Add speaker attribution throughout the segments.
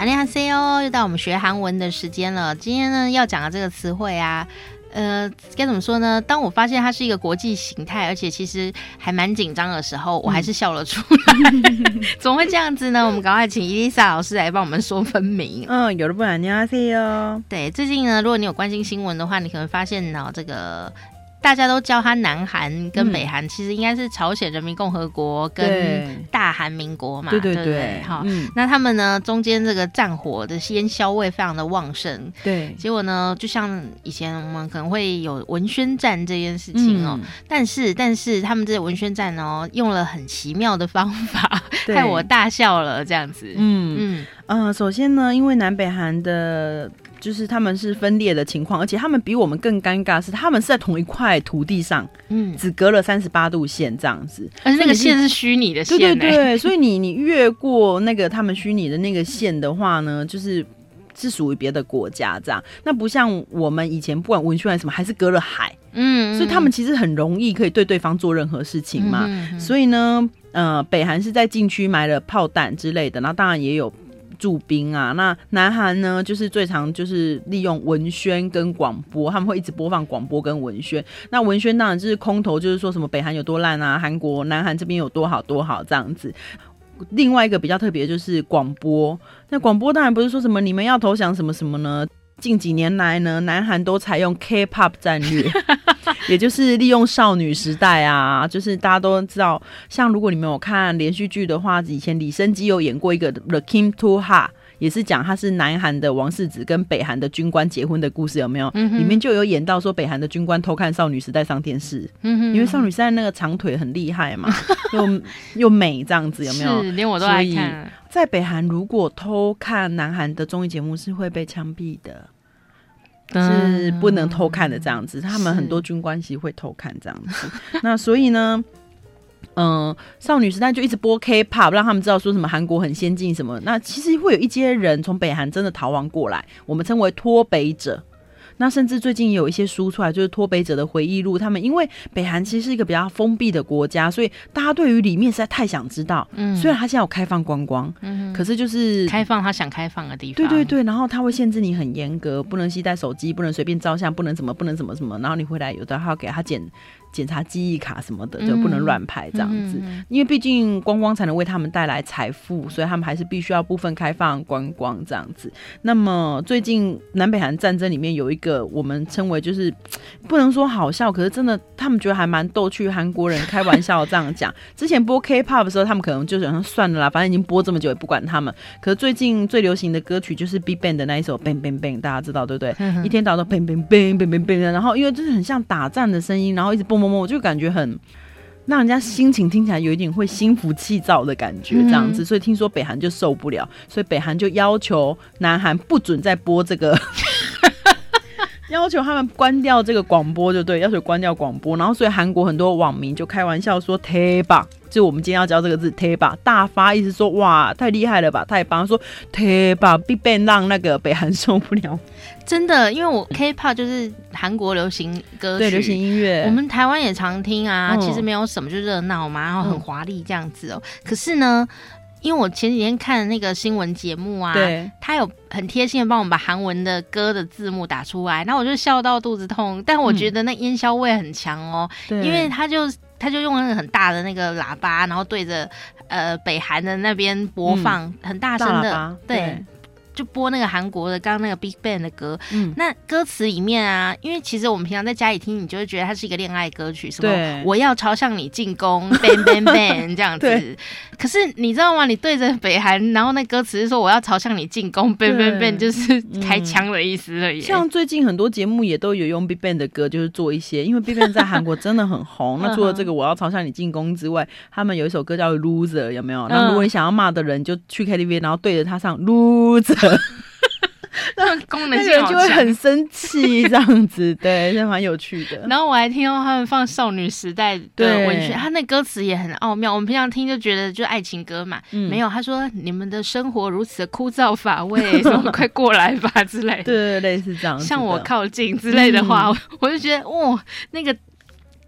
Speaker 1: Hello，又到我们学韩文的时间了。今天呢，要讲的这个词汇啊，呃，该怎么说呢？当我发现它是一个国际形态，而且其实还蛮紧张的时候，我还是笑了出来。嗯、怎么会这样子呢？我们赶快请伊丽莎老师来帮我们说分明。
Speaker 2: 嗯，有的不然你要 say 哦。
Speaker 1: 对，最近呢，如果你有关心新闻的话，你可能发现呢，这个。大家都叫它南韩跟北韩，嗯、其实应该是朝鲜人民共和国跟大韩民国嘛，对对对，好，嗯、那他们呢中间这个战火的烟硝味非常的旺盛，对，结果呢，就像以前我们可能会有文宣战这件事情哦、但是但是他们这个文宣战哦，用了很奇妙的方法，害我大笑了，这样子，嗯。
Speaker 2: 嗯。呃，首先呢，因为南北韩的。就是他们是分裂的情况，而且他们比我们更尴尬，是他们是在同一块土地上，嗯，只隔了三十八度线这样子，
Speaker 1: 而且那个线是虚拟的线，
Speaker 2: 对对对，所以你你越过那个他们虚拟的那个线的话呢，就是是属于别的国家这样，那不像我们以前不管文宣还是什么，还是隔了海，嗯，所以他们其实很容易可以对对方做任何事情嘛，嗯嗯，所以呢，呃，北韩是在禁区埋了炮弹之类的，然后当然也有。驻兵啊，那南韩呢，就是最常就是利用文宣跟广播，他们会一直播放广播跟文宣。那文宣当然就是空头，就是说什么北韩有多烂啊，韩国南韩这边有多好多好这样子。另外一个比较特别就是广播，那广播当然不是说什么你们要投降什么什么呢？近几年来呢，南韩都采用 K-pop 战略，也就是利用少女时代啊，就是大家都知道，像如果你们有看连续剧的话，以前李昇基有演过一个 The Kim To Ha，也是讲他是南韩的王世子跟北韩的军官结婚的故事，有没有？嗯、里面就有演到说北韩的军官偷看少女时代上电视，嗯、因为少女时代那个长腿很厉害嘛，又又美这样子，有没有？
Speaker 1: 是，连我都爱看。
Speaker 2: 在北韩，如果偷看南韩的综艺节目是会被枪毙的，是不能偷看的这样子。他们很多军官其实会偷看这样子。那所以呢，嗯、呃，少女时代就一直播 K-pop，让他们知道说什么韩国很先进什么。那其实会有一些人从北韩真的逃亡过来，我们称为脱北者。那甚至最近也有一些书出来，就是脱北者的回忆录。他们因为北韩其实是一个比较封闭的国家，所以大家对于里面实在太想知道。嗯，虽然他现在有开放观光，嗯，可是就是
Speaker 1: 开放他想开放的地方。
Speaker 2: 对对对，然后他会限制你很严格，不能携带手机，不能随便照相，不能怎么，不能怎么怎么。然后你回来有的还要给他检。检查记忆卡什么的，就不能乱拍这样子，嗯、因为毕竟观光才能为他们带来财富，所以他们还是必须要部分开放观光这样子。那么最近南北韩战争里面有一个我们称为就是不能说好笑，可是真的他们觉得还蛮逗趣。韩国人开玩笑这样讲，之前播 K-pop 的时候，他们可能就想说算了啦，反正已经播这么久也不管他们。可是最近最流行的歌曲就是 BigBang 的那一首 Bang Bang Bang，大家知道对不对？嗯、一天到晚都 Bang Bang Bang Bang Bang Bang，然后因为就是很像打仗的声音，然后一直蹦蹦。我就感觉很让人家心情听起来有一点会心浮气躁的感觉，这样子，所以听说北韩就受不了，所以北韩就要求南韩不准再播这个，要求他们关掉这个广播，就对，要求关掉广播，然后所以韩国很多网民就开玩笑说贴吧。就我们今天要教这个字贴吧，大发意思说哇，太厉害了吧，太棒！说贴吧，BigBang 让那个北韩受不了，
Speaker 1: 真的，因为我 K-pop 就是韩国流行歌曲，
Speaker 2: 对，流行音乐，
Speaker 1: 我们台湾也常听啊。嗯、其实没有什么，就热闹嘛，然后很华丽这样子哦、可是呢，因为我前几天看那个新闻节目啊，他有很贴心的帮我们把韩文的歌的字幕打出来，那我就笑到肚子痛。但我觉得那烟硝味很强哦、因为他就。他就用那个很大的那个喇叭，然后对着呃北韩的那边播放，嗯、很大声的，对。对就播那个韩国的刚刚那个 Big Bang 的歌，嗯，那歌词里面啊，因为其实我们平常在家里听，你就会觉得它是一个恋爱歌曲，什么我要朝向你进攻，bang bang bang 这样子。可是你知道吗？你对着北韩，然后那歌词是说我要朝向你进攻，bang bang bang 就是开枪的意思而已。
Speaker 2: 像最近很多节目也都有用 Big Bang 的歌，就是做一些，因为 Big Bang 在韩国真的很红。那除了这个我要朝向你进攻之外，他们有一首歌叫 Loser，有没有？那如果你想要骂的人，就去 KTV，然后对着他唱 Loser。
Speaker 1: 那功能性
Speaker 2: 就会很生气，这样子，对，是蛮有趣的。
Speaker 1: 然后我还听到他们放少女时代的文学，他那歌词也很奥妙。我们平常听就觉得就爱情歌嘛，嗯、没有。他说你们的生活如此枯燥乏味，什么快过来吧之类的，
Speaker 2: 对，类似这样，
Speaker 1: 向我靠近之类的话，嗯、我就觉得哇，那个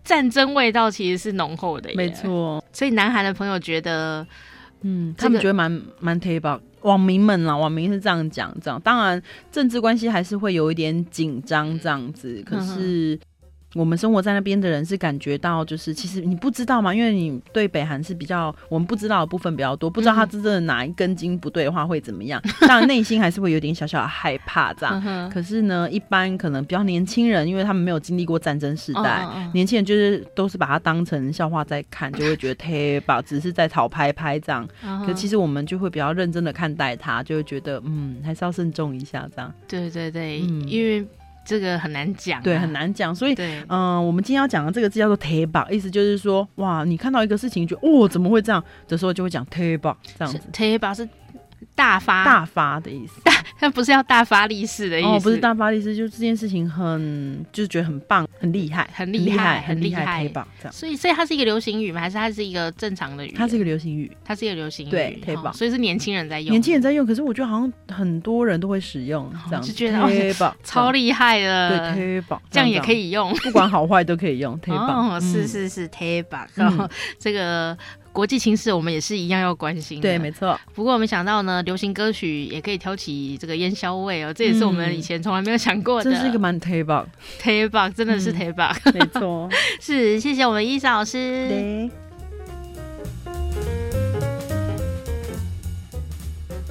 Speaker 1: 战争味道其实是浓厚的，
Speaker 2: 没错。
Speaker 1: 所以南韩的朋友觉得，
Speaker 2: 嗯，他们觉得蛮蛮特别。网民们啦，网民是这样讲，这样当然政治关系还是会有一点紧张这样子，可是。我们生活在那边的人是感觉到，就是其实你不知道嘛，因为你对北韩是比较我们不知道的部分比较多，不知道他真正的哪一根筋不对的话会怎么样。当然内心还是会有点小小的害怕这样。可是呢，一般可能比较年轻人，因为他们没有经历过战争时代，年轻人就是都是把它当成笑话在看，就会觉得贴吧，只是在讨拍拍这样。可其实我们就会比较认真的看待它，就会觉得嗯，还是要慎重一下这样。
Speaker 1: 对对对，嗯，因为。这个很难讲、啊，
Speaker 2: 对，很难讲。所以，嗯我们今天要讲的这个字叫做“ “table”，”，意思就是说，哇，你看到一个事情，就哦，怎么会这样的时候，就会讲“ “table” ”这样子。
Speaker 1: table 是。大发
Speaker 2: 大发的意思，
Speaker 1: 但不是要大发利市的意思。哦，
Speaker 2: 不是大发利市，就是这件事情很，就是觉得很棒，很厉害，
Speaker 1: 很厉害，
Speaker 2: 很厉害，
Speaker 1: 推棒这样。所以，所以它是一个流行语吗？还是它是一个正常的语？
Speaker 2: 它是一个流行语，
Speaker 1: 它是一个流行语。
Speaker 2: 对，太棒。
Speaker 1: 所以是年轻人在用，
Speaker 2: 年轻人在用。可是我觉得好像很多人都会使用，这样
Speaker 1: 就觉得太棒超厉害的。
Speaker 2: 对，太棒
Speaker 1: 这样也可以用，
Speaker 2: 不管好坏都可以用。推棒。
Speaker 1: 哦，是是是太棒。然后 这个。国际情势，我们也是一样要关心。
Speaker 2: 对，没错。
Speaker 1: 不过我们想到呢，流行歌曲也可以挑起这个烟硝味哦，这也是我们以前从来没有想过的。
Speaker 2: 这是一个蛮特别，
Speaker 1: 特别真的是特别，
Speaker 2: 嗯、没错。
Speaker 1: 是，谢谢我们伊莎老师。